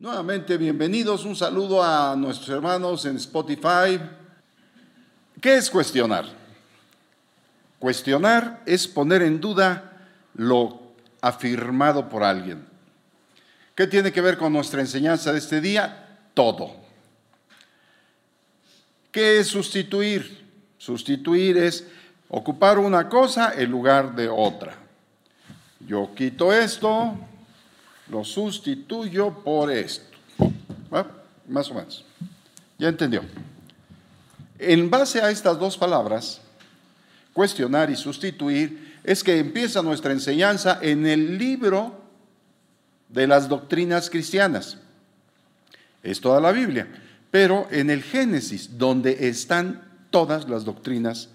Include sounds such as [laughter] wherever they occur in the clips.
Nuevamente, bienvenidos. Un saludo a nuestros hermanos en Spotify. ¿Qué es cuestionar? Cuestionar es poner en duda lo afirmado por alguien. ¿Qué tiene que ver con nuestra enseñanza de este día? Todo. ¿Qué es sustituir? Sustituir es ocupar una cosa en lugar de otra. Yo quito esto, lo sustituyo por esto. Más o menos. ¿Ya entendió? En base a estas dos palabras, cuestionar y sustituir, es que empieza nuestra enseñanza en el libro de las doctrinas cristianas. Es toda la Biblia, pero en el Génesis, donde están todas las doctrinas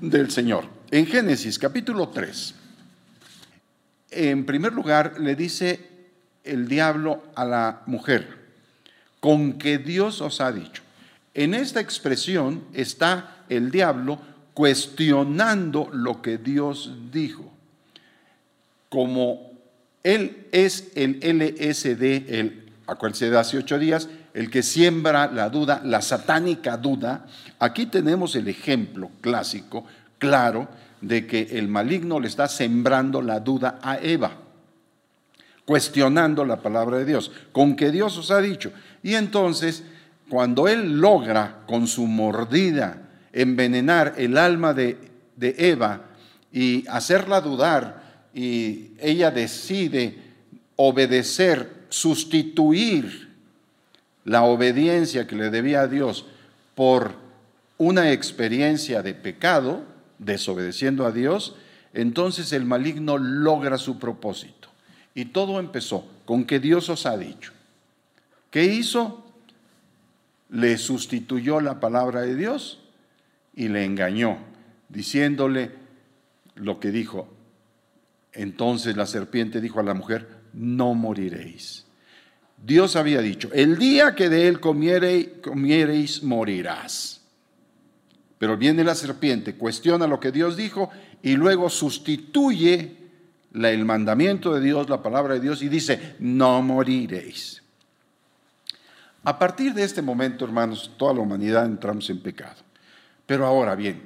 del Señor. En Génesis capítulo 3 en primer lugar, le dice el diablo a la mujer, con que Dios os ha dicho. En esta expresión está el diablo cuestionando lo que Dios dijo. Como él es el LSD, el, acuérdense de hace ocho días, el que siembra la duda, la satánica duda, aquí tenemos el ejemplo clásico, claro, de que el maligno le está sembrando la duda a Eva, cuestionando la palabra de Dios, con que Dios os ha dicho. Y entonces, cuando él logra con su mordida envenenar el alma de, Eva y hacerla dudar, y ella decide obedecer, sustituir la obediencia que le debía a Dios por una experiencia de pecado, desobedeciendo a Dios, entonces el maligno logra su propósito. Y todo empezó con que Dios os ha dicho. ¿Qué hizo? Le sustituyó la palabra de Dios y le engañó, diciéndole lo que dijo. Entonces la serpiente dijo a la mujer, no moriréis. Dios había dicho, el día que de él comiereis, morirás. Pero viene la serpiente, cuestiona lo que Dios dijo y luego sustituye el mandamiento de Dios, la palabra de Dios, y dice, no moriréis. A partir de este momento, hermanos, toda la humanidad entramos en pecado. Pero ahora bien,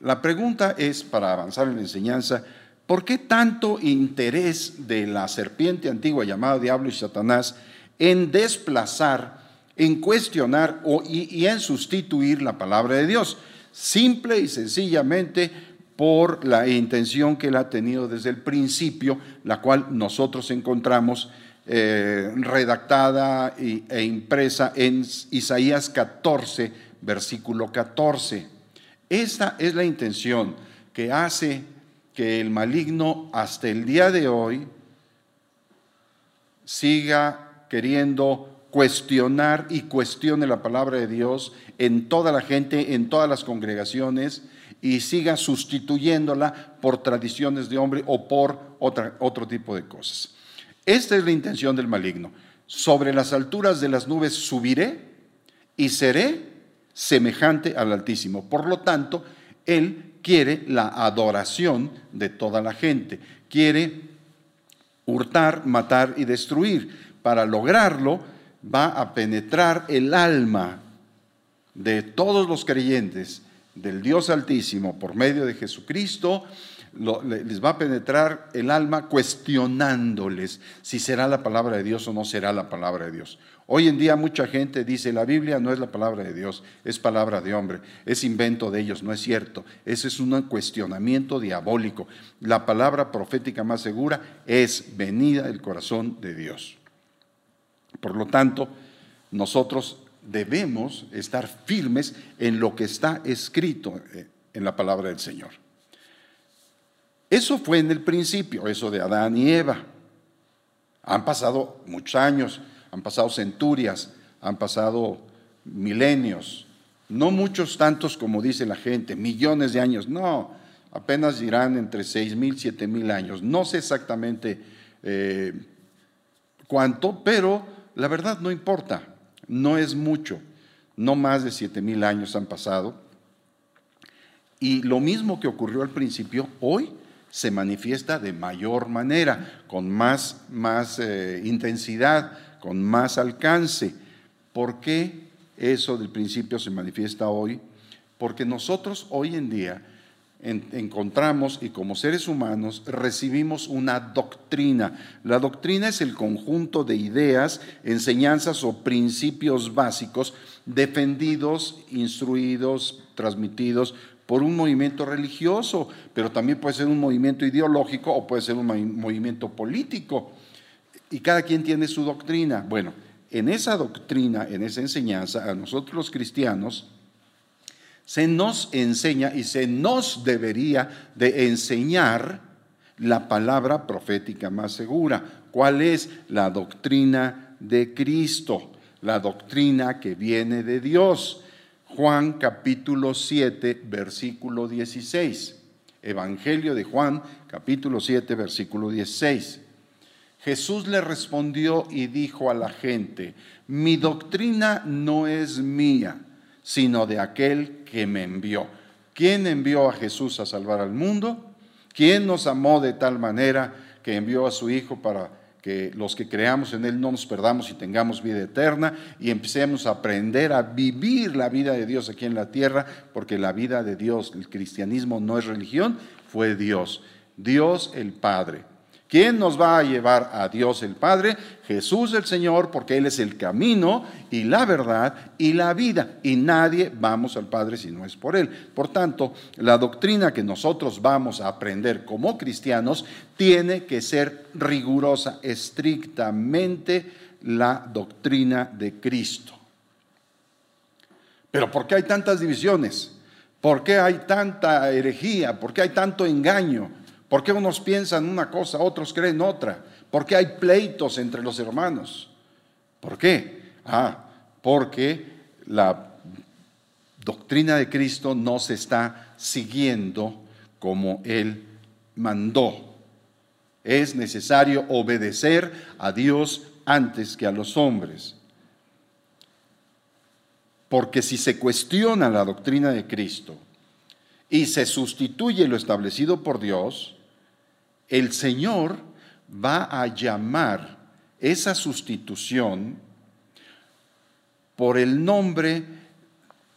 la pregunta es, para avanzar en la enseñanza, ¿por qué tanto interés de la serpiente antigua llamada Diablo y Satanás en desplazar en cuestionar o, y, en sustituir la palabra de Dios, simple y sencillamente por la intención que él ha tenido desde el principio, la cual nosotros encontramos eh, redactada e impresa en Isaías 14, versículo 14. Esta es la intención que hace que el maligno hasta el día de hoy siga queriendo cuestionar y cuestione la palabra de Dios en toda la gente, en todas las congregaciones y siga sustituyéndola por tradiciones de hombre o por otra, otro tipo de cosas. Esta es la intención del maligno. Sobre las alturas de las nubes subiré y seré semejante al Altísimo. Por lo tanto, él quiere la adoración de toda la gente. Quiere hurtar, matar y destruir. Para lograrlo, va a penetrar el alma de todos los creyentes del Dios Altísimo por medio de Jesucristo, les va a penetrar el alma cuestionándoles si será la palabra de Dios o no será la palabra de Dios. Hoy en día mucha gente dice, la Biblia no es la palabra de Dios, es palabra de hombre, es invento de ellos, no es cierto. Ese es un cuestionamiento diabólico. La palabra profética más segura es venida del corazón de Dios. Por lo tanto, nosotros debemos estar firmes en lo que está escrito eh, en la palabra del Señor. Eso fue en el principio, eso de Adán y Eva. Han pasado muchos años, han pasado centurias, han pasado milenios, no muchos tantos como dice la gente, millones de años, no, apenas dirán entre seis mil, siete mil años, no sé exactamente eh, cuánto, pero la verdad no importa, no es mucho, no más de siete mil años han pasado. Y lo mismo que ocurrió al principio, hoy se manifiesta de mayor manera, con más, más eh, intensidad, con más alcance. ¿Por qué eso del principio se manifiesta hoy? Porque nosotros hoy en día encontramos y como seres humanos recibimos una doctrina. La doctrina es el conjunto de ideas, enseñanzas o principios básicos defendidos, instruidos, transmitidos por un movimiento religioso, pero también puede ser un movimiento ideológico o puede ser un movimiento político. Y cada quien tiene su doctrina. Bueno, en esa doctrina, en esa enseñanza, a nosotros los cristianos, se nos enseña y se nos debería de enseñar la palabra profética más segura. ¿Cuál es la doctrina de Cristo? La doctrina que viene de Dios. Juan capítulo 7, versículo 16. Evangelio de Juan capítulo 7, versículo 16. Jesús le respondió y dijo a la gente, mi doctrina no es mía sino de aquel que me envió. ¿Quién envió a Jesús a salvar al mundo? ¿Quién nos amó de tal manera que envió a su Hijo para que los que creamos en Él no nos perdamos y tengamos vida eterna y empecemos a aprender a vivir la vida de Dios aquí en la tierra, porque la vida de Dios, el cristianismo no es religión, fue Dios, Dios el Padre. ¿Quién nos va a llevar a Dios el Padre? Jesús el Señor, porque Él es el camino y la verdad y la vida. Y nadie vamos al Padre si no es por Él. Por tanto, la doctrina que nosotros vamos a aprender como cristianos tiene que ser rigurosa, estrictamente la doctrina de Cristo. Pero ¿por qué hay tantas divisiones? ¿Por qué hay tanta herejía? ¿Por qué hay tanto engaño? ¿Por qué unos piensan una cosa, otros creen otra? ¿Por qué hay pleitos entre los hermanos? ¿Por qué? Ah, porque la doctrina de Cristo no se está siguiendo como Él mandó. Es necesario obedecer a Dios antes que a los hombres. Porque si se cuestiona la doctrina de Cristo y se sustituye lo establecido por Dios, el Señor va a llamar esa sustitución por el nombre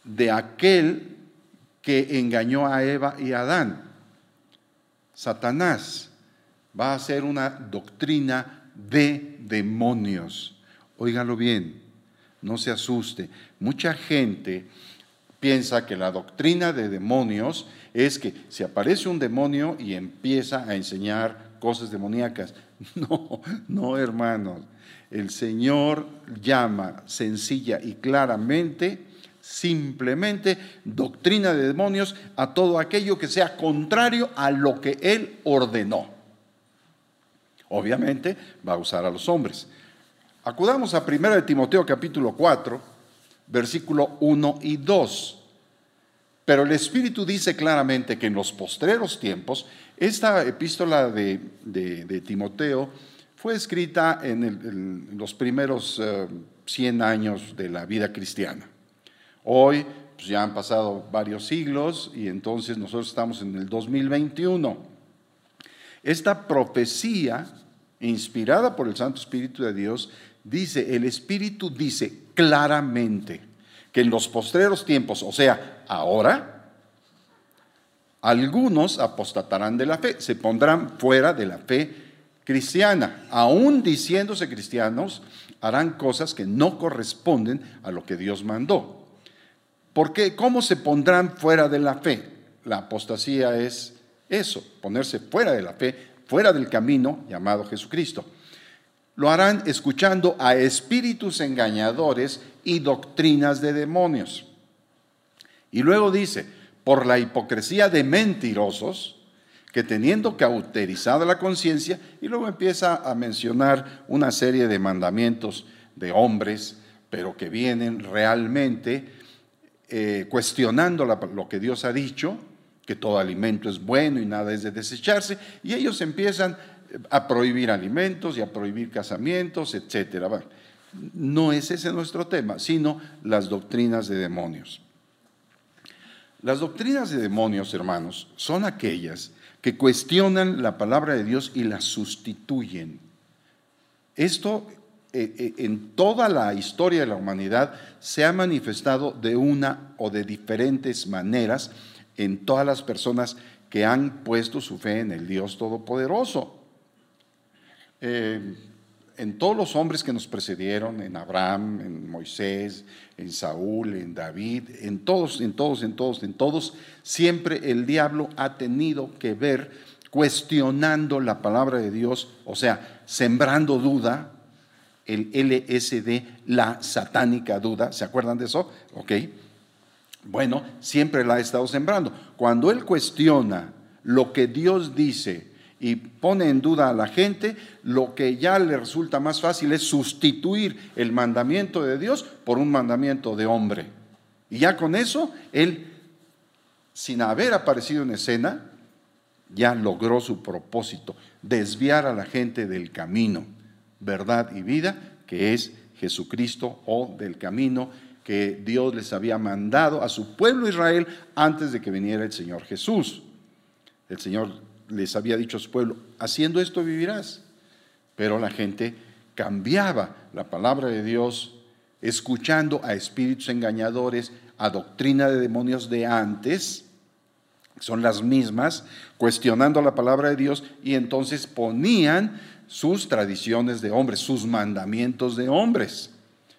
de aquel que engañó a Eva y a Adán. Satanás va a ser una doctrina de demonios. Óigalo bien, no se asuste. Mucha gente piensa que la doctrina de demonios es que si aparece un demonio y empieza a enseñar cosas demoníacas. [laughs] No, no, hermanos. El Señor llama sencilla y claramente, simplemente, doctrina de demonios a todo aquello que sea contrario a lo que Él ordenó. Obviamente va a usar a los hombres. Acudamos a 1 de Timoteo capítulo 4, versículo 1 y 2. Pero el Espíritu dice claramente que en los postreros tiempos, esta epístola de, Timoteo fue escrita en, los primeros 100 eh, años de la vida cristiana. Hoy pues, ya han pasado varios siglos y entonces nosotros estamos en el 2021. Esta profecía, inspirada por el Santo Espíritu de Dios, dice, el Espíritu dice claramente, que en los postreros tiempos, o sea, ahora, algunos apostatarán de la fe, se pondrán fuera de la fe cristiana, aún diciéndose cristianos, harán cosas que no corresponden a lo que Dios mandó. ¿Por qué? ¿Cómo se pondrán fuera de la fe? La apostasía es eso, ponerse fuera de la fe, fuera del camino llamado Jesucristo. Lo harán escuchando a espíritus engañadores y doctrinas de demonios. Y luego dice, por la hipocresía de mentirosos, que teniendo cauterizada la conciencia, y luego empieza a mencionar una serie de mandamientos de hombres, pero que vienen realmente eh, cuestionando lo que Dios ha dicho, que todo alimento es bueno y nada es de desecharse, y ellos empiezan a prohibir alimentos y a prohibir casamientos, etcétera. No es ese nuestro tema, sino las doctrinas de demonios. Las doctrinas de demonios, hermanos, son aquellas que cuestionan la palabra de Dios y la sustituyen. Esto eh, eh, en toda la historia de la humanidad se ha manifestado de una o de diferentes maneras en todas las personas que han puesto su fe en el Dios Todopoderoso. Eh, en todos los hombres que nos precedieron, en Abraham, en Moisés, en Saúl, en David, en todos, en todos, en todos, en todos, siempre el diablo ha tenido que ver cuestionando la palabra de Dios, o sea, sembrando duda, el LSD, la satánica duda, ¿se acuerdan de eso? Ok. Bueno, siempre la ha estado sembrando. Cuando él cuestiona lo que Dios dice y pone en duda a la gente, lo que ya le resulta más fácil es sustituir el mandamiento de Dios por un mandamiento de hombre. Y ya con eso, él, sin haber aparecido en escena, ya logró su propósito, desviar a la gente del camino, verdad y vida, que es Jesucristo o del camino que Dios les había mandado a su pueblo Israel antes de que viniera el Señor Jesús. El Señor les había dicho a su pueblo, haciendo esto vivirás. Pero la gente cambiaba la palabra de Dios, escuchando a espíritus engañadores, a doctrina de demonios de antes, son las mismas, cuestionando la palabra de Dios y entonces ponían sus tradiciones de hombres, sus mandamientos de hombres,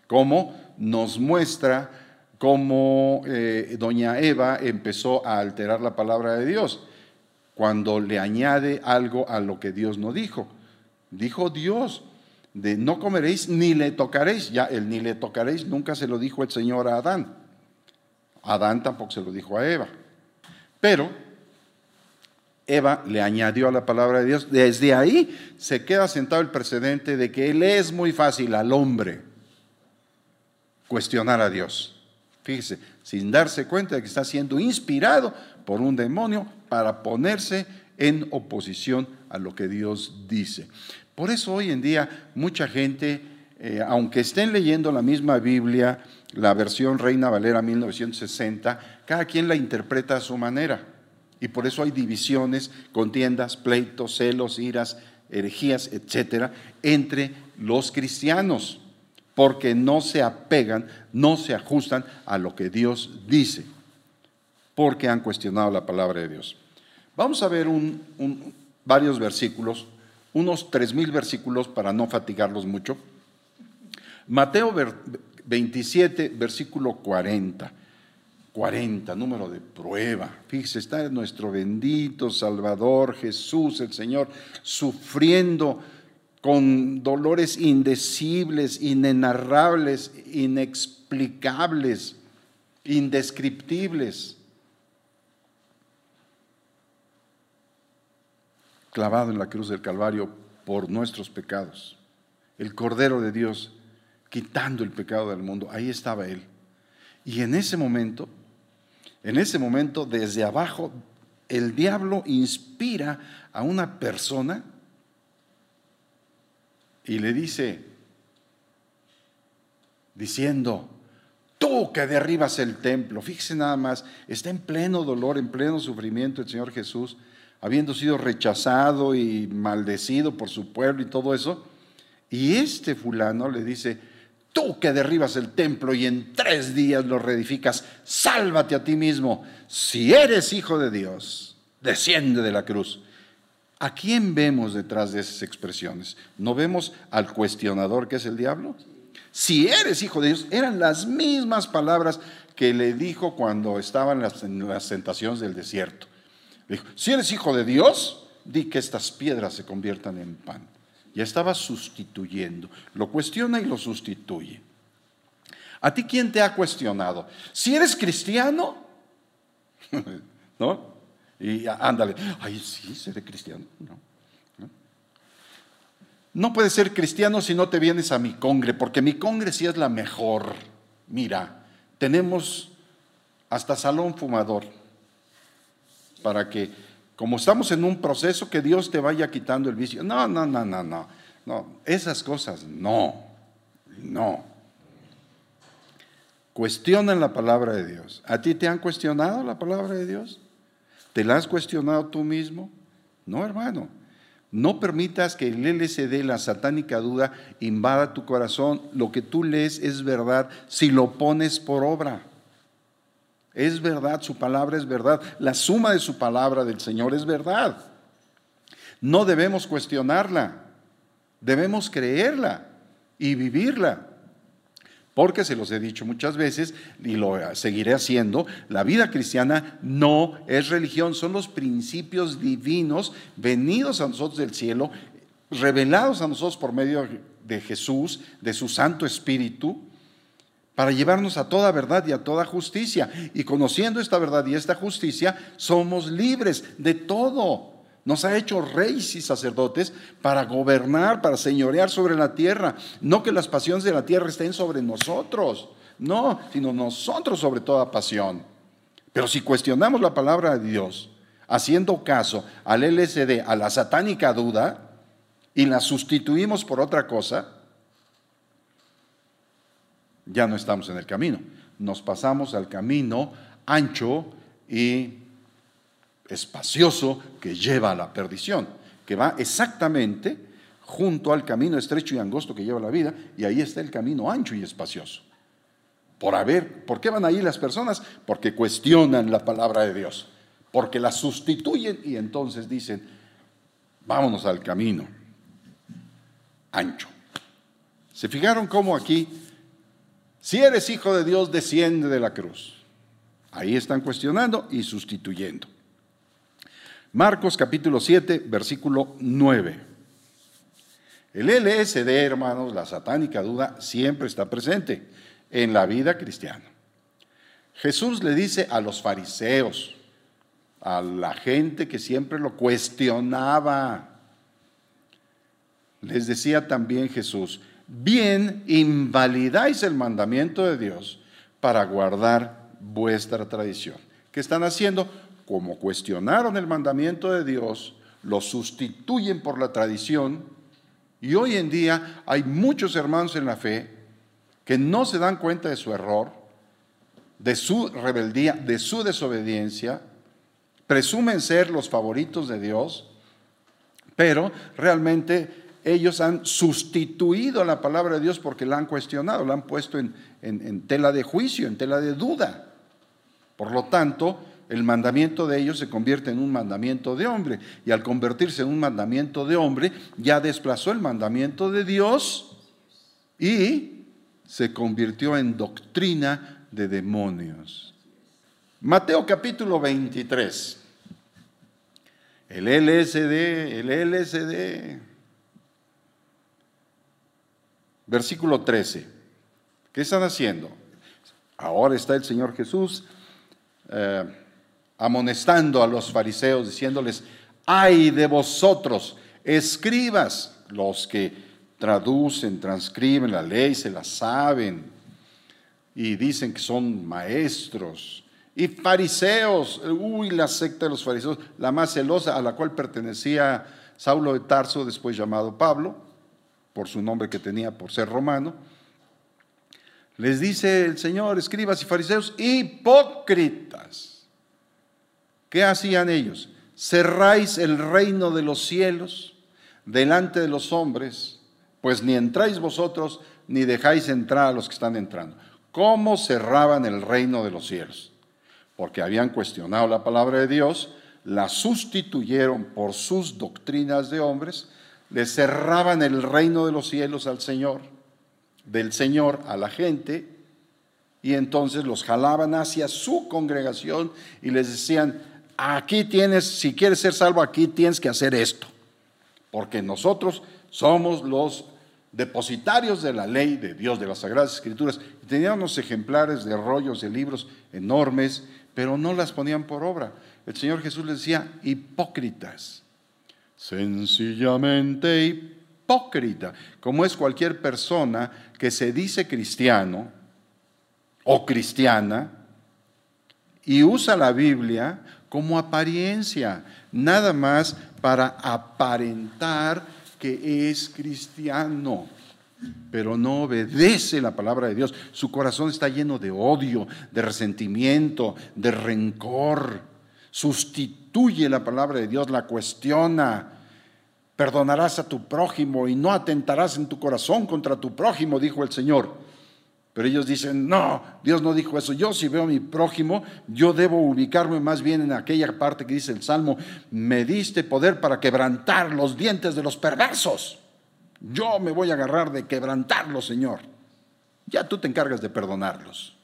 como nos muestra cómo eh, doña Eva empezó a alterar la palabra de Dios cuando le añade algo a lo que Dios no dijo. Dijo Dios, de no comeréis ni le tocaréis. Ya el ni le tocaréis nunca se lo dijo el Señor a Adán. Adán tampoco se lo dijo a Eva. Pero Eva le añadió a la palabra de Dios. Desde ahí se queda sentado el precedente de que él es muy fácil al hombre cuestionar a Dios. Fíjese, sin darse cuenta de que está siendo inspirado por un demonio para ponerse en oposición a lo que Dios dice. Por eso hoy en día mucha gente, eh, aunque estén leyendo la misma Biblia, la versión Reina Valera 1960, cada quien la interpreta a su manera. Y por eso hay divisiones, contiendas, pleitos, celos, iras, herejías, etcétera, entre los cristianos porque no se apegan, no se ajustan a lo que Dios dice, porque han cuestionado la palabra de Dios. Vamos a ver varios versículos, unos tres mil versículos para no fatigarlos mucho. Mateo 27, versículo 40. 40, número de prueba. Fíjese, está nuestro bendito Salvador Jesús, el Señor, sufriendo con dolores indecibles, inenarrables, inexplicables, indescriptibles, clavado en la cruz del Calvario por nuestros pecados. El Cordero de Dios quitando el pecado del mundo, ahí estaba Él. Y en ese momento, en ese momento, desde abajo, el diablo inspira a una persona y le dice, diciendo, tú que derribas el templo, fíjese nada más, está en pleno dolor, en pleno sufrimiento el Señor Jesús, habiendo sido rechazado y maldecido por su pueblo y todo eso, y este fulano le dice, tú que derribas el templo y en tres días lo reedificas, sálvate a ti mismo, si eres hijo de Dios, desciende de la cruz. ¿A quién vemos detrás de esas expresiones? ¿No vemos al cuestionador que es el diablo? Si eres hijo de Dios, eran las mismas palabras que le dijo cuando estaba en las, tentaciones del desierto. Le dijo, si eres hijo de Dios, di que estas piedras se conviertan en pan. Ya estaba sustituyendo. Lo cuestiona y lo sustituye. ¿A ti quién te ha cuestionado? Si eres cristiano, [laughs] ¿no? Y ándale, ay, sí, seré cristiano. No, no. puedes ser cristiano si no te vienes a mi congre, porque mi congre sí es la mejor. Mira, tenemos hasta salón fumador, para que, como estamos en un proceso, que Dios te vaya quitando el vicio. No, no, no, no, no. Esas cosas no, no. Cuestionan la palabra de Dios. ¿A ti te han cuestionado la palabra de Dios? ¿Te la has cuestionado tú mismo? No, hermano. No permitas que el LCD, la satánica duda, invada tu corazón. Lo que tú lees es verdad si lo pones por obra. Es verdad, su palabra es verdad. La suma de su palabra del Señor es verdad. No debemos cuestionarla, debemos creerla y vivirla. Porque se los he dicho muchas veces y lo seguiré haciendo, la vida cristiana no es religión, son los principios divinos venidos a nosotros del cielo, revelados a nosotros por medio de Jesús, de su Santo Espíritu, para llevarnos a toda verdad y a toda justicia. Y conociendo esta verdad y esta justicia, somos libres de todo. Nos ha hecho reyes y sacerdotes para gobernar, para señorear sobre la tierra. No que las pasiones de la tierra estén sobre nosotros, no, sino nosotros sobre toda pasión. Pero si cuestionamos la palabra de Dios, haciendo caso al LSD, a la satánica duda, y la sustituimos por otra cosa, ya no estamos en el camino. Nos pasamos al camino ancho y espacioso que lleva a la perdición, que va exactamente junto al camino estrecho y angosto que lleva la vida, y ahí está el camino ancho y espacioso. Por haber, ¿por qué van ahí las personas? Porque cuestionan la palabra de Dios, porque la sustituyen y entonces dicen, vámonos al camino ancho. ¿Se fijaron cómo aquí, si eres hijo de Dios, desciende de la cruz? Ahí están cuestionando y sustituyendo. Marcos capítulo 7, versículo 9. El LSD, hermanos, la satánica duda, siempre está presente en la vida cristiana. Jesús le dice a los fariseos, a la gente que siempre lo cuestionaba, les decía también Jesús, bien invalidáis el mandamiento de Dios para guardar vuestra tradición. ¿Qué están haciendo? como cuestionaron el mandamiento de Dios, lo sustituyen por la tradición y hoy en día hay muchos hermanos en la fe que no se dan cuenta de su error, de su rebeldía, de su desobediencia, presumen ser los favoritos de Dios, pero realmente ellos han sustituido la palabra de Dios porque la han cuestionado, la han puesto en, en tela de juicio, en tela de duda. Por lo tanto, el mandamiento de ellos se convierte en un mandamiento de hombre. Y al convertirse en un mandamiento de hombre, ya desplazó el mandamiento de Dios y se convirtió en doctrina de demonios. Mateo capítulo 23. El LSD, el LSD. Versículo 13. ¿Qué están haciendo? Ahora está el Señor Jesús. Eh, amonestando a los fariseos, diciéndoles, ay de vosotros, escribas, los que traducen, transcriben la ley, se la saben y dicen que son maestros. Y fariseos, uy, la secta de los fariseos, la más celosa a la cual pertenecía Saulo de Tarso, después llamado Pablo, por su nombre que tenía por ser romano. Les dice el Señor, escribas y fariseos, hipócritas ¿Qué hacían ellos? Cerráis el reino de los cielos delante de los hombres, pues ni entráis vosotros ni dejáis entrar a los que están entrando. ¿Cómo cerraban el reino de los cielos? Porque habían cuestionado la palabra de Dios, la sustituyeron por sus doctrinas de hombres, le cerraban el reino de los cielos al Señor, del Señor a la gente, y entonces los jalaban hacia su congregación y les decían, aquí tienes, si quieres ser salvo, aquí tienes que hacer esto. Porque nosotros somos los depositarios de la ley de Dios, de las Sagradas Escrituras. Teníamos ejemplares de rollos de libros enormes, pero no las ponían por obra. El Señor Jesús les decía, hipócritas. Sencillamente hipócrita, como es cualquier persona que se dice cristiano o cristiana y usa la Biblia como apariencia, nada más para aparentar que es cristiano, pero no obedece la palabra de Dios. Su corazón está lleno de odio, de resentimiento, de rencor. sustituye la palabra de Dios, la cuestiona. Perdonarás a tu prójimo y no atentarás en tu corazón contra tu prójimo, dijo el Señor. Pero ellos dicen, no, Dios no dijo eso. Yo si veo a mi prójimo, yo debo ubicarme más bien en aquella parte que dice el Salmo, me diste poder para quebrantar los dientes de los perversos. Yo me voy a agarrar de quebrantarlos, Señor. Ya tú te encargas de perdonarlos.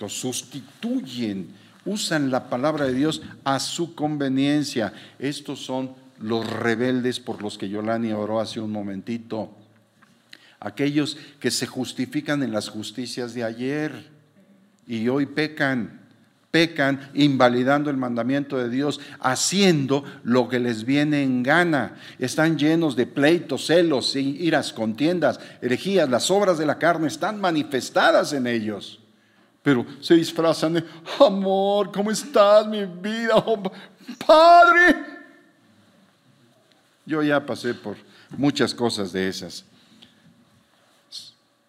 Los sustituyen, usan la palabra de Dios a su conveniencia. Estos son los rebeldes por los que Yolani oró hace un momentito aquellos que se justifican en las justicias de ayer y hoy pecan, pecan invalidando el mandamiento de Dios, haciendo lo que les viene en gana. Están llenos de pleitos, celos, iras, contiendas, herejías. Las obras de la carne están manifestadas en ellos. Pero se disfrazan de, amor, ¿cómo estás, mi vida? Oh, padre. Yo ya pasé por muchas cosas de esas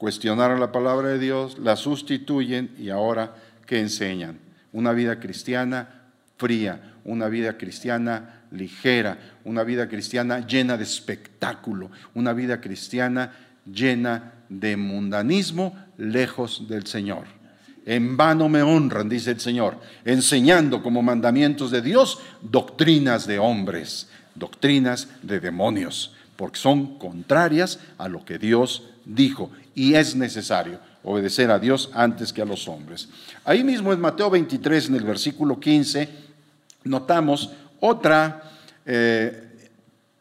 cuestionaron la palabra de Dios, la sustituyen y ahora, ¿qué enseñan? Una vida cristiana fría, una vida cristiana ligera, una vida cristiana llena de espectáculo, una vida cristiana llena de mundanismo lejos del Señor. En vano me honran, dice el Señor, enseñando como mandamientos de Dios doctrinas de hombres, doctrinas de demonios, porque son contrarias a lo que Dios dijo y es necesario obedecer a Dios antes que a los hombres. Ahí mismo en Mateo 23, en el versículo 15, notamos otra eh,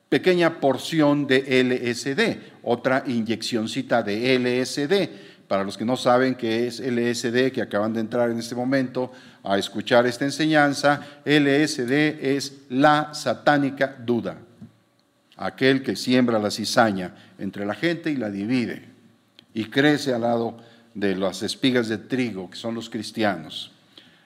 pequeña porción de LSD, otra inyeccióncita de LSD. Para los que no saben qué es LSD, que acaban de entrar en este momento a escuchar esta enseñanza, LSD es la satánica duda, aquel que siembra la cizaña entre la gente y la divide y crece al lado de las espigas de trigo, que son los cristianos.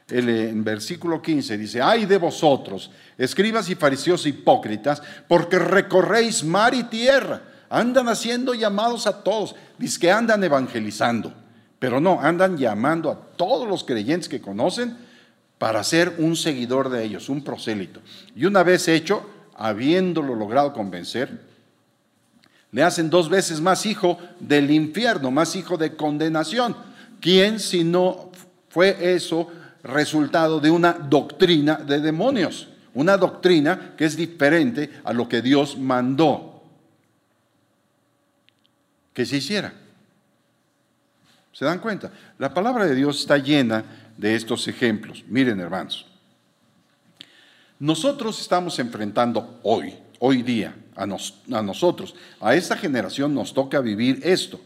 Él, en versículo 15 dice, ay de vosotros, escribas y fariseos hipócritas, porque recorréis mar y tierra, andan haciendo llamados a todos, dice que andan evangelizando, pero no, andan llamando a todos los creyentes que conocen para ser un seguidor de ellos, un prosélito. Y una vez hecho, habiéndolo logrado convencer, le hacen dos veces más hijo del infierno, más hijo de condenación. ¿Quién si no fue eso resultado de una doctrina de demonios? Una doctrina que es diferente a lo que Dios mandó que se hiciera. ¿Se dan cuenta? La palabra de Dios está llena de estos ejemplos. Miren, hermanos, nosotros estamos enfrentando hoy, hoy día, a, nosotros, a esta generación nos toca vivir esto.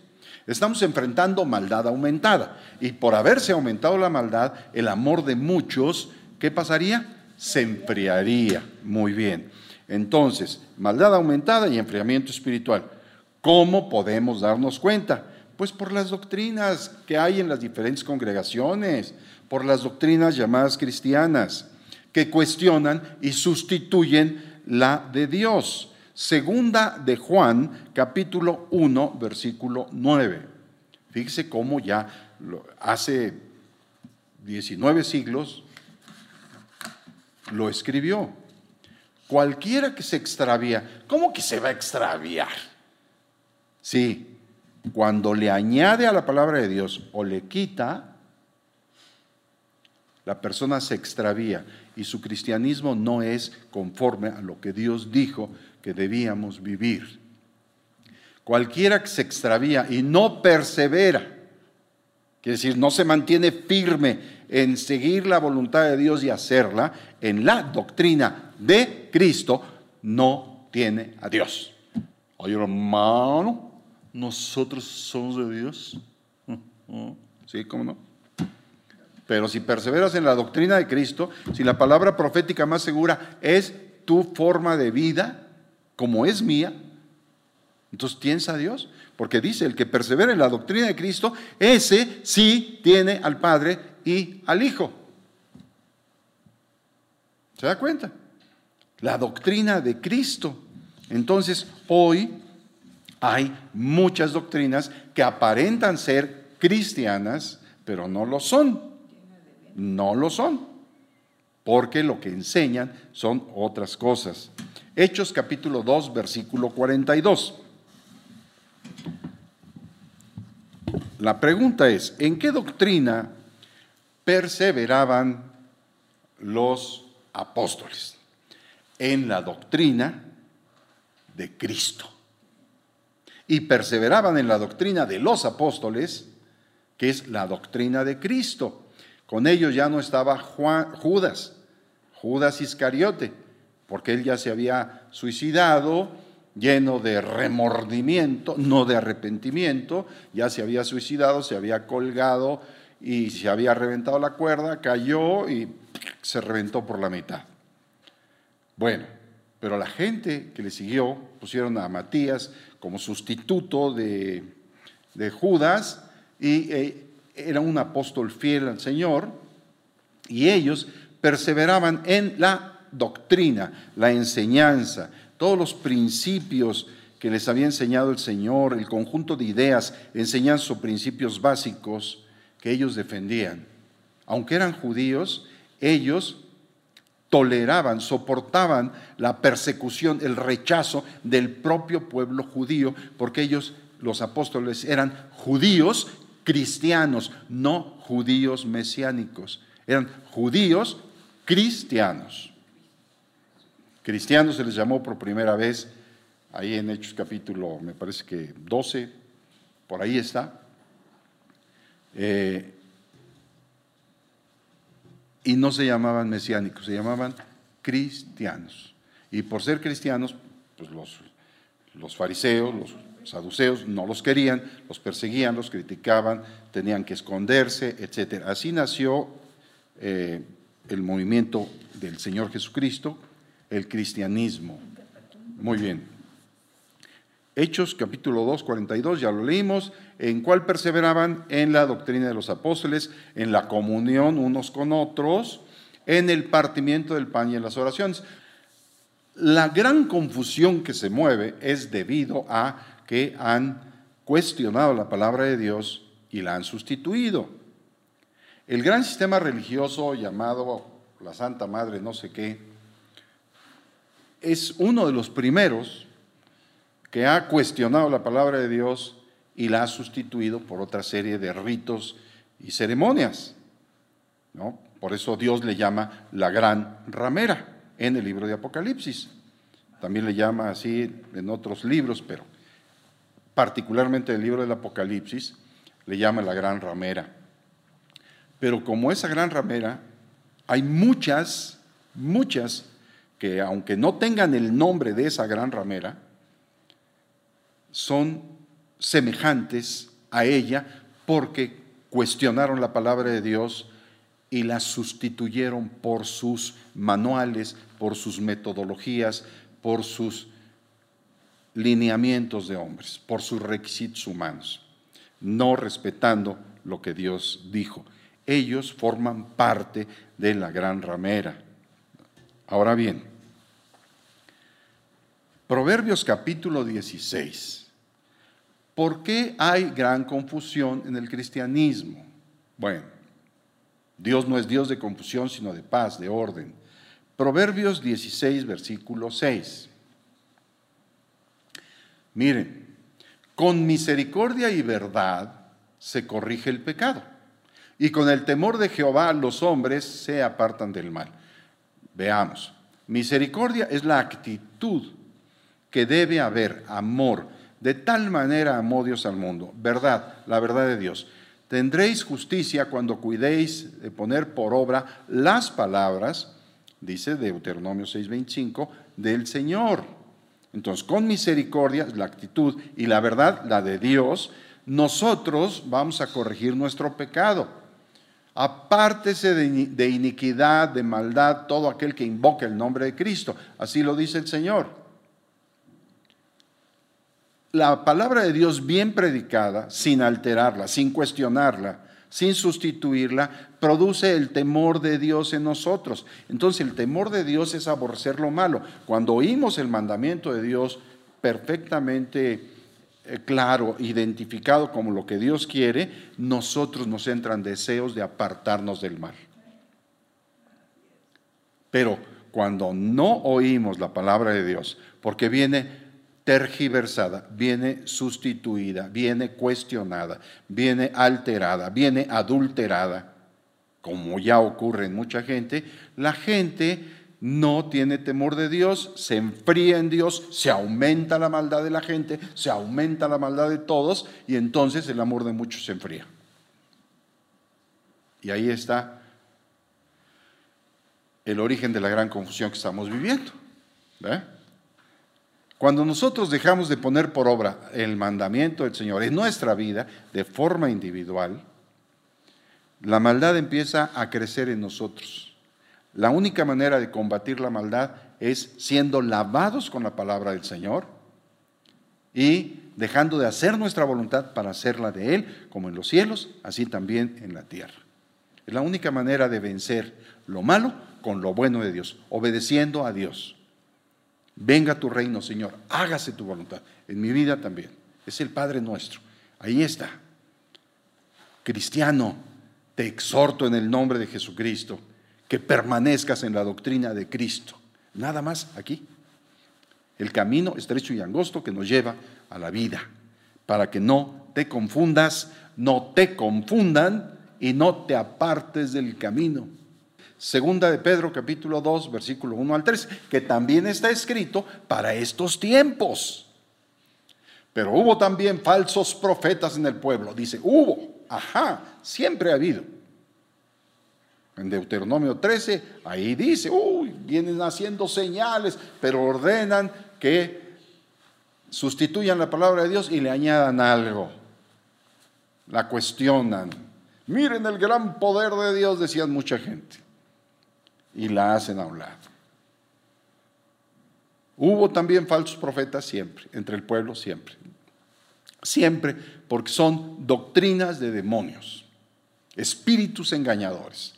Estamos enfrentando maldad aumentada y por haberse aumentado la maldad, el amor de muchos, ¿qué pasaría? Se enfriaría. Muy bien. Entonces, maldad aumentada y enfriamiento espiritual. ¿Cómo podemos darnos cuenta? Pues por las doctrinas que hay en las diferentes congregaciones, por las doctrinas llamadas cristianas, que cuestionan y sustituyen la de Dios. Segunda de Juan, capítulo 1, versículo 9. Fíjese cómo ya hace 19 siglos lo escribió. Cualquiera que se extravía, ¿cómo que se va a extraviar? Sí, cuando le añade a la palabra de Dios o le quita, la persona se extravía y su cristianismo no es conforme a lo que Dios dijo que debíamos vivir. Cualquiera que se extravía y no persevera, quiere decir, no se mantiene firme en seguir la voluntad de Dios y hacerla en la doctrina de Cristo, no tiene a Dios. Oye, hermano, nosotros somos de Dios. ¿Sí? ¿Cómo no? Pero si perseveras en la doctrina de Cristo, si la palabra profética más segura es tu forma de vida, como es mía, entonces tienes a Dios. Porque dice, el que persevera en la doctrina de Cristo, ese sí tiene al Padre y al Hijo. ¿Se da cuenta? La doctrina de Cristo. Entonces, hoy hay muchas doctrinas que aparentan ser cristianas, pero no lo son. No lo son. porque lo que enseñan son otras cosas. Hechos capítulo 2, versículo 42. La pregunta es, ¿en qué doctrina perseveraban los apóstoles? En la doctrina de Cristo. Y perseveraban en la doctrina de los apóstoles, que es la doctrina de Cristo. Con ellos ya no estaba Judas, Judas Iscariote, porque él ya se había suicidado, lleno de remordimiento, no de arrepentimiento, ya se había suicidado, se había colgado y se había reventado la cuerda, cayó y se reventó por la mitad. Bueno, pero la gente que le siguió pusieron a Matías como sustituto de, Judas y eh, era un apóstol fiel al Señor y ellos perseveraban en la doctrina, la enseñanza, todos los principios que les había enseñado el Señor, el conjunto de ideas, enseñanzas o principios básicos que ellos defendían. Aunque eran judíos, ellos toleraban, soportaban la persecución, el rechazo del propio pueblo judío, porque ellos, los apóstoles, eran judíos cristianos, no judíos mesiánicos. Eran judíos cristianos. Cristianos se les llamó por primera vez ahí en Hechos capítulo, me parece que 12, por ahí está. Eh, y no se llamaban mesiánicos, se llamaban cristianos. Y por ser cristianos, pues los, los fariseos, los saduceos no los querían, los perseguían, los criticaban, tenían que esconderse, etc. Así nació eh, el movimiento del Señor Jesucristo, el cristianismo. Muy bien. Hechos capítulo 2, 42, ya lo leímos, en cuál perseveraban en la doctrina de los apóstoles, en la comunión unos con otros, en el partimiento del pan y en las oraciones. La gran confusión que se mueve es debido a que han cuestionado la palabra de Dios y la han sustituido. El gran sistema religioso llamado la Santa Madre no sé qué, es uno de los primeros que ha cuestionado la palabra de Dios y la ha sustituido por otra serie de ritos y ceremonias. ¿no? Por eso Dios le llama la gran ramera en el libro de Apocalipsis. También le llama así en otros libros, pero particularmente el libro del Apocalipsis, le llama la gran ramera. Pero como esa gran ramera, hay muchas, muchas que aunque no tengan el nombre de esa gran ramera, son semejantes a ella porque cuestionaron la palabra de Dios y la sustituyeron por sus manuales, por sus metodologías, por sus lineamientos de hombres, por sus requisitos humanos, no respetando lo que Dios dijo. Ellos forman parte de la gran ramera. Ahora bien, Proverbios capítulo 16. ¿Por qué hay gran confusión en el cristianismo? Bueno, Dios no es Dios de confusión, sino de paz, de orden. Proverbios 16, versículo 6. Miren, con misericordia y verdad se corrige el pecado, y con el temor de Jehová los hombres se apartan del mal. Veamos, misericordia es la actitud que debe haber, amor. De tal manera amó Dios al mundo. Verdad, la verdad de Dios. Tendréis justicia cuando cuidéis de poner por obra las palabras, dice Deuteronomio 6:25, del Señor entonces, con misericordia, la actitud y la verdad, la de Dios, nosotros vamos a corregir nuestro pecado. Apártese de iniquidad, de maldad, todo aquel que invoque el nombre de Cristo. Así lo dice el Señor. La palabra de Dios bien predicada, sin alterarla, sin cuestionarla, sin sustituirla, produce el temor de Dios en nosotros. Entonces el temor de Dios es aborrecer lo malo. Cuando oímos el mandamiento de Dios perfectamente eh, claro, identificado como lo que Dios quiere, nosotros nos entran deseos de apartarnos del mal. Pero cuando no oímos la palabra de Dios, porque viene tergiversada, viene sustituida, viene cuestionada, viene alterada, viene adulterada, como ya ocurre en mucha gente, la gente no tiene temor de Dios, se enfría en Dios, se aumenta la maldad de la gente, se aumenta la maldad de todos y entonces el amor de muchos se enfría. Y ahí está el origen de la gran confusión que estamos viviendo. Cuando nosotros dejamos de poner por obra el mandamiento del Señor en nuestra vida de forma individual, la maldad empieza a crecer en nosotros. La única manera de combatir la maldad es siendo lavados con la palabra del Señor y dejando de hacer nuestra voluntad para hacerla de Él, como en los cielos, así también en la tierra. Es la única manera de vencer lo malo con lo bueno de Dios, obedeciendo a Dios. Venga tu reino, Señor, hágase tu voluntad. En mi vida también. Es el Padre nuestro. Ahí está. Cristiano, te exhorto en el nombre de Jesucristo que permanezcas en la doctrina de Cristo. Nada más aquí. El camino estrecho y angosto que nos lleva a la vida, para que no te confundas, no te confundan y no te apartes del camino. Segunda de Pedro capítulo 2 versículo 1 al 3, que también está escrito para estos tiempos. Pero hubo también falsos profetas en el pueblo. Dice, hubo, ajá, siempre ha habido. En Deuteronomio 13, ahí dice, uy, vienen haciendo señales, pero ordenan que sustituyan la palabra de Dios y le añadan algo. La cuestionan. Miren el gran poder de Dios, decían mucha gente y la hacen a un lado. Hubo también falsos profetas siempre, entre el pueblo siempre. Siempre, porque son doctrinas de demonios, espíritus engañadores.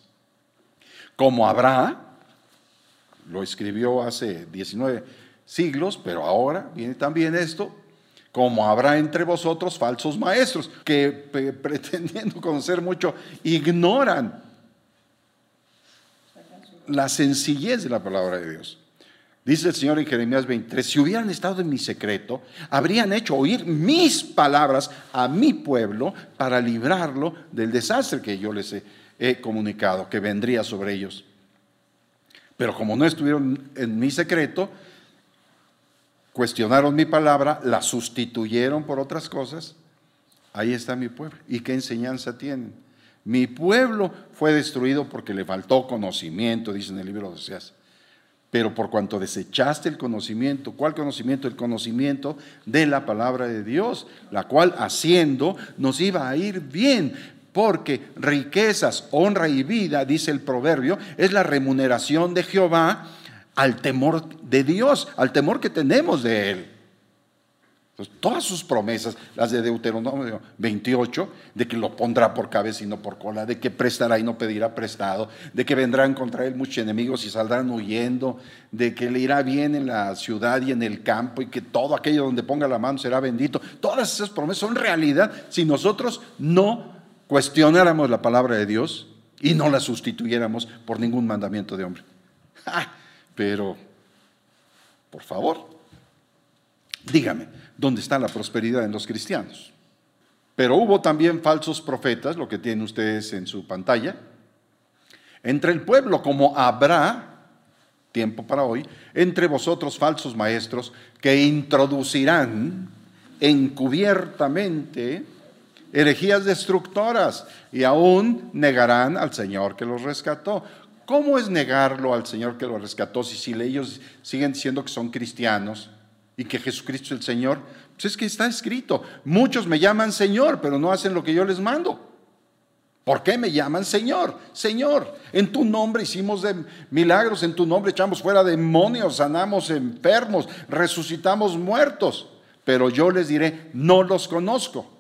Como habrá, lo escribió hace 19 siglos, pero ahora viene también esto, como habrá entre vosotros falsos maestros que pretendiendo conocer mucho ignoran la sencillez de la palabra de Dios. Dice el Señor en Jeremías 23, si hubieran estado en mi secreto, habrían hecho oír mis palabras a mi pueblo para librarlo del desastre que yo les he, he comunicado, que vendría sobre ellos. Pero como no estuvieron en mi secreto, cuestionaron mi palabra, la sustituyeron por otras cosas, ahí está mi pueblo. ¿Y qué enseñanza tienen? Mi pueblo fue destruido porque le faltó conocimiento, dice en el libro de Oseas. Pero por cuanto desechaste el conocimiento, ¿cuál conocimiento? El conocimiento de la palabra de Dios, la cual haciendo nos iba a ir bien, porque riquezas, honra y vida, dice el proverbio, es la remuneración de Jehová al temor de Dios, al temor que tenemos de Él todas sus promesas, las de Deuteronomio 28, de que lo pondrá por cabeza y no por cola, de que prestará y no pedirá prestado, de que vendrán contra él muchos enemigos y saldrán huyendo, de que le irá bien en la ciudad y en el campo y que todo aquello donde ponga la mano será bendito. Todas esas promesas son realidad si nosotros no cuestionáramos la palabra de Dios y no la sustituyéramos por ningún mandamiento de hombre. [laughs] Pero, por favor, dígame, ¿Dónde está la prosperidad en los cristianos. Pero hubo también falsos profetas, lo que tienen ustedes en su pantalla, entre el pueblo, como habrá, tiempo para hoy, entre vosotros falsos maestros que introducirán encubiertamente herejías destructoras y aún negarán al Señor que los rescató. ¿Cómo es negarlo al Señor que los rescató si, si ellos siguen diciendo que son cristianos? Y que Jesucristo es el Señor, pues es que está escrito, muchos me llaman Señor, pero no hacen lo que yo les mando. ¿Por qué me llaman Señor? Señor, en tu nombre hicimos de milagros, en tu nombre echamos fuera demonios, sanamos enfermos, resucitamos muertos, pero yo les diré, no los conozco.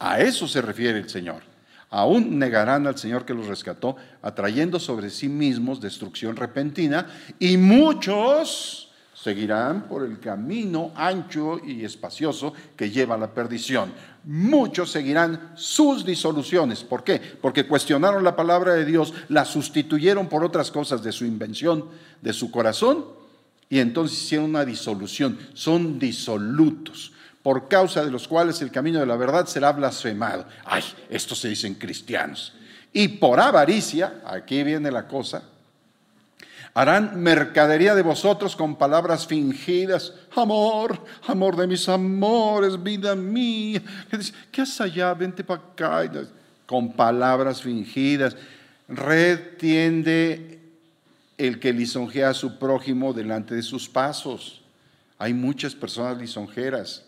A eso se refiere el Señor. Aún negarán al Señor que los rescató, atrayendo sobre sí mismos destrucción repentina, y muchos seguirán por el camino ancho y espacioso que lleva a la perdición. Muchos seguirán sus disoluciones. ¿Por qué? Porque cuestionaron la palabra de Dios, la sustituyeron por otras cosas de su invención, de su corazón, y entonces hicieron una disolución. Son disolutos, por causa de los cuales el camino de la verdad será blasfemado. Ay, esto se dicen cristianos. Y por avaricia, aquí viene la cosa, Harán mercadería de vosotros con palabras fingidas. Amor, amor de mis amores, vida mía. ¿Qué haces allá? Vente para acá. Con palabras fingidas. Red tiende el que lisonjea a su prójimo delante de sus pasos. Hay muchas personas lisonjeras.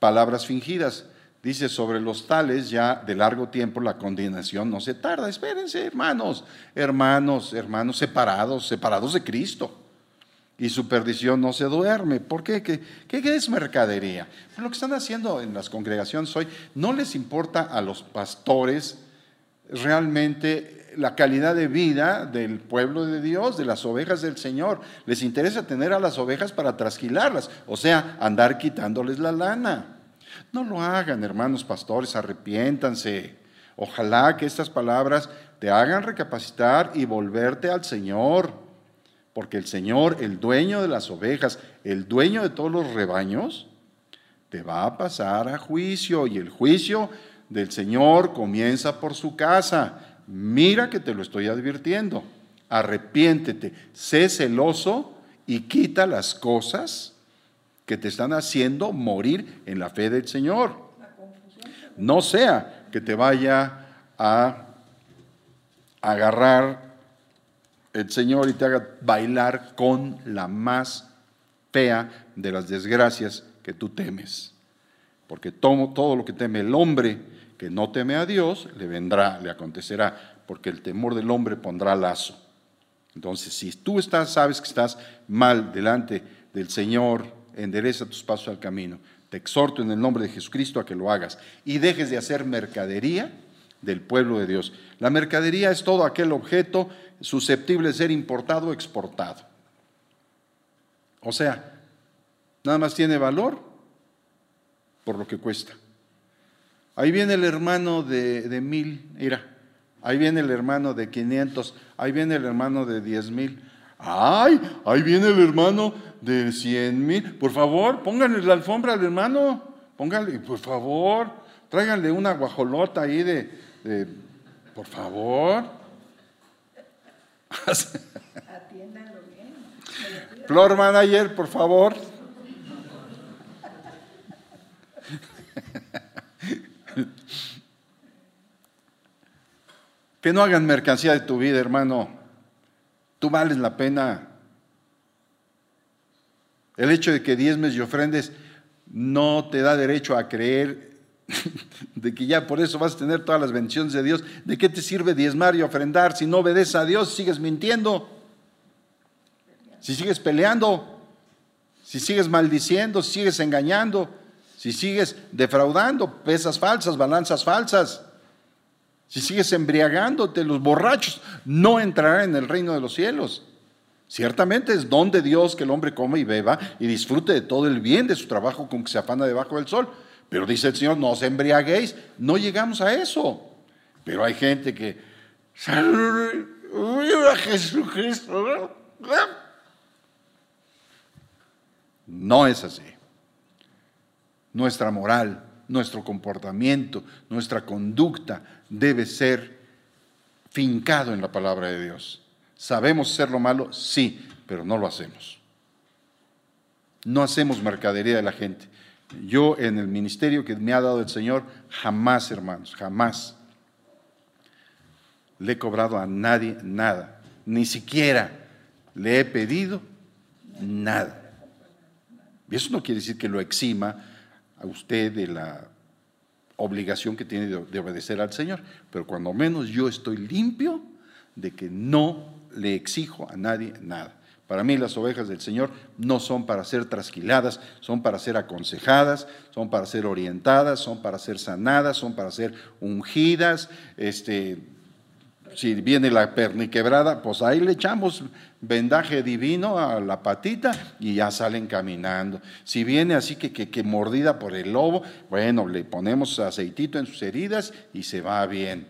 Palabras fingidas. Dice, sobre los tales ya de largo tiempo la condenación no se tarda. Espérense, hermanos, hermanos, hermanos separados, separados de Cristo. Y su perdición no se duerme. ¿Por qué? ¿Qué, qué es mercadería? Pues lo que están haciendo en las congregaciones hoy, no les importa a los pastores realmente la calidad de vida del pueblo de Dios, de las ovejas del Señor. Les interesa tener a las ovejas para trasquilarlas, o sea, andar quitándoles la lana. No lo hagan, hermanos pastores, arrepiéntanse. Ojalá que estas palabras te hagan recapacitar y volverte al Señor, porque el Señor, el dueño de las ovejas, el dueño de todos los rebaños, te va a pasar a juicio y el juicio del Señor comienza por su casa. Mira que te lo estoy advirtiendo. Arrepiéntete, sé celoso y quita las cosas que te están haciendo morir en la fe del Señor. No sea que te vaya a agarrar el Señor y te haga bailar con la más fea de las desgracias que tú temes. Porque todo, todo lo que teme el hombre que no teme a Dios, le vendrá, le acontecerá, porque el temor del hombre pondrá lazo. Entonces, si tú estás, sabes que estás mal delante del Señor, endereza tus pasos al camino. Te exhorto en el nombre de Jesucristo a que lo hagas y dejes de hacer mercadería del pueblo de Dios. La mercadería es todo aquel objeto susceptible de ser importado o exportado. O sea, nada más tiene valor por lo que cuesta. Ahí viene el hermano de, de mil, mira, ahí viene el hermano de 500, ahí viene el hermano de diez mil. ¡Ay! Ahí viene el hermano de 100 mil. Por favor, pónganle la alfombra al hermano. Pónganle, por favor, tráiganle una guajolota ahí de, de por favor. Atiéndanlo bien. Floor manager, por favor. que no hagan mercancía de tu vida, hermano. Tú vales la pena. El hecho de que diezmes y ofrendes no te da derecho a creer [laughs] de que ya por eso vas a tener todas las bendiciones de Dios. ¿De qué te sirve diezmar y ofrendar si no obedeces a Dios, sigues mintiendo? Si sigues peleando, si sigues maldiciendo, si sigues engañando, si sigues defraudando, pesas falsas, balanzas falsas. Si sigues embriagándote, los borrachos no entrarán en el reino de los cielos. Ciertamente es don de Dios que el hombre coma y beba y disfrute de todo el bien de su trabajo con que se afana debajo del sol. Pero dice el Señor, no os embriaguéis. No llegamos a eso. Pero hay gente que... Jesucristo. No es así. Nuestra moral, nuestro comportamiento, nuestra conducta debe ser fincado en la palabra de Dios. ¿Sabemos hacer lo malo? Sí, pero no lo hacemos. No hacemos mercadería de la gente. Yo en el ministerio que me ha dado el Señor, jamás, hermanos, jamás le he cobrado a nadie nada. Ni siquiera le he pedido nada. Y eso no quiere decir que lo exima a usted de la obligación que tiene de, obedecer al Señor, pero cuando menos yo estoy limpio de que no le exijo a nadie nada. Para mí las ovejas del Señor no son para ser trasquiladas, son para ser aconsejadas, son para ser orientadas, son para ser sanadas, son para ser ungidas, este, Si viene la perniquebrada, pues ahí le echamos vendaje divino a la patita y ya salen caminando. Si viene así que, que, mordida por el lobo, bueno, le ponemos aceitito en sus heridas y se va bien.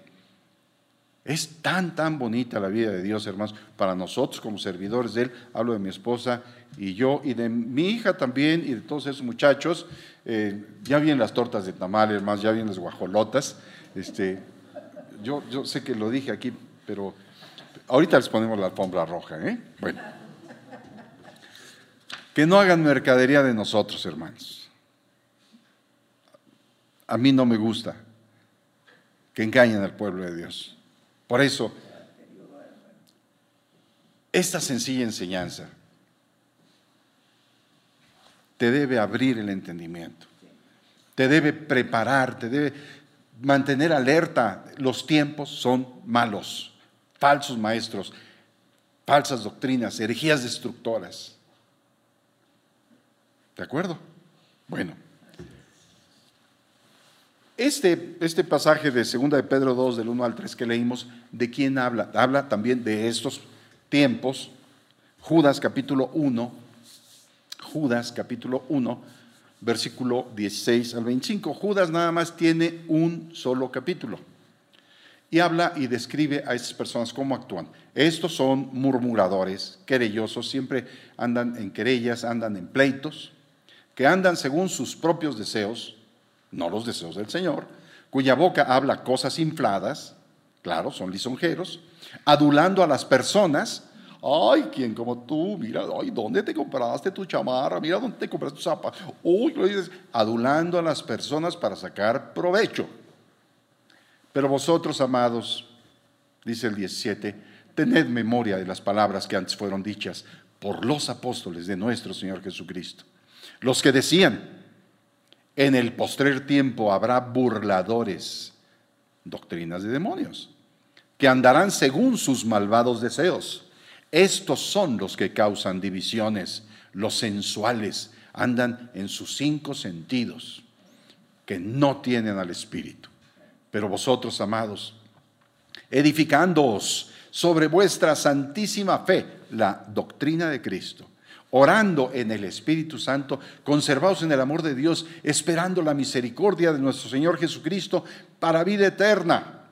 Es tan, tan bonita la vida de Dios, hermanos, para nosotros como servidores de Él. Hablo de mi esposa y yo, y de mi hija también, y de todos esos muchachos. Eh, ya vienen las tortas de tamal, hermanos, ya vienen las guajolotas. Este, yo, yo sé que lo dije aquí, pero ahorita les ponemos la alfombra roja, ¿eh? Bueno. Que no hagan mercadería de nosotros, hermanos. A mí no me gusta que engañen al pueblo de Dios. Por eso, esta sencilla enseñanza te debe abrir el entendimiento, te debe preparar, te debe mantener alerta. Los tiempos son malos, falsos maestros, falsas doctrinas, herejías destructoras. ¿De acuerdo? Bueno. Este, este pasaje de 2 de Pedro 2, del 1 al 3 que leímos, ¿de quién habla? Habla también de estos tiempos. Judas capítulo 1, Judas capítulo 1, versículo 16 al 25. Judas nada más tiene un solo capítulo. Y habla y describe a estas personas cómo actúan. Estos son murmuradores, querellosos, siempre andan en querellas, andan en pleitos, que andan según sus propios deseos, no los deseos del Señor, cuya boca habla cosas infladas, claro, son lisonjeros, adulando a las personas Ay, ¿quién como tú? Mira, ay, ¿dónde te compraste tu chamarra? Mira, ¿dónde te compraste tu zapa? Uy, lo dices, adulando a las personas para sacar provecho. Pero vosotros, amados, dice el 17, tened memoria de las palabras que antes fueron dichas por los apóstoles de nuestro Señor Jesucristo. Los que decían, en el postrer tiempo habrá burladores, doctrinas de demonios, que andarán según sus malvados deseos estos son los que causan divisiones, los sensuales, andan en sus cinco sentidos, que no tienen al Espíritu. Pero vosotros, amados, edificándoos sobre vuestra santísima fe, la doctrina de Cristo, orando en el Espíritu Santo, conservados en el amor de Dios, esperando la misericordia de nuestro Señor Jesucristo para vida eterna.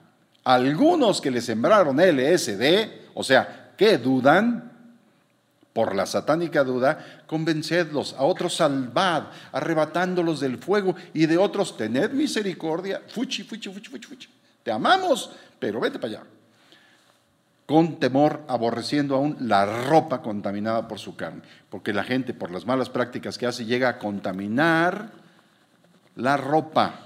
Algunos que le sembraron LSD, o sea, que dudan, por la satánica duda, convencedlos, a otros salvad, arrebatándolos del fuego, y de otros tened misericordia, fuchi, fuchi, fuchi, fuchi, fuchi. Te amamos, pero vete para allá. Con temor, aborreciendo aún la ropa contaminada por su carne, porque la gente, por las malas prácticas que hace, llega a contaminar la ropa.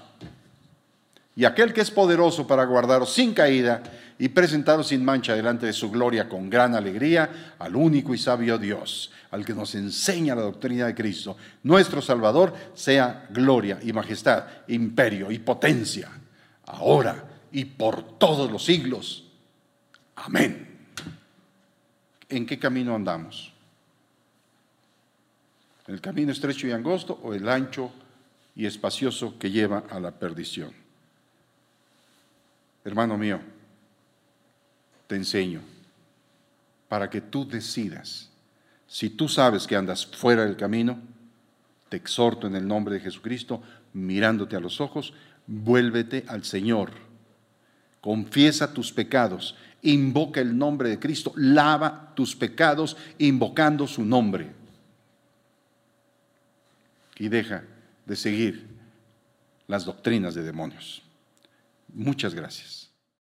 Y aquel que es poderoso para guardaros sin caída y presentaros sin mancha delante de su gloria con gran alegría al único y sabio Dios, al que nos enseña la doctrina de Cristo, nuestro Salvador, sea gloria y majestad, imperio y potencia, ahora y por todos los siglos. Amén. ¿En qué camino andamos? ¿El camino estrecho y angosto o el ancho y espacioso que lleva a la perdición? Hermano mío, te enseño para que tú decidas. Si tú sabes que andas fuera del camino, te exhorto en el nombre de Jesucristo, mirándote a los ojos, vuélvete al Señor. Confiesa tus pecados, invoca el nombre de Cristo, lava tus pecados invocando su nombre. Y deja de seguir las doctrinas de demonios. Muchas gracias.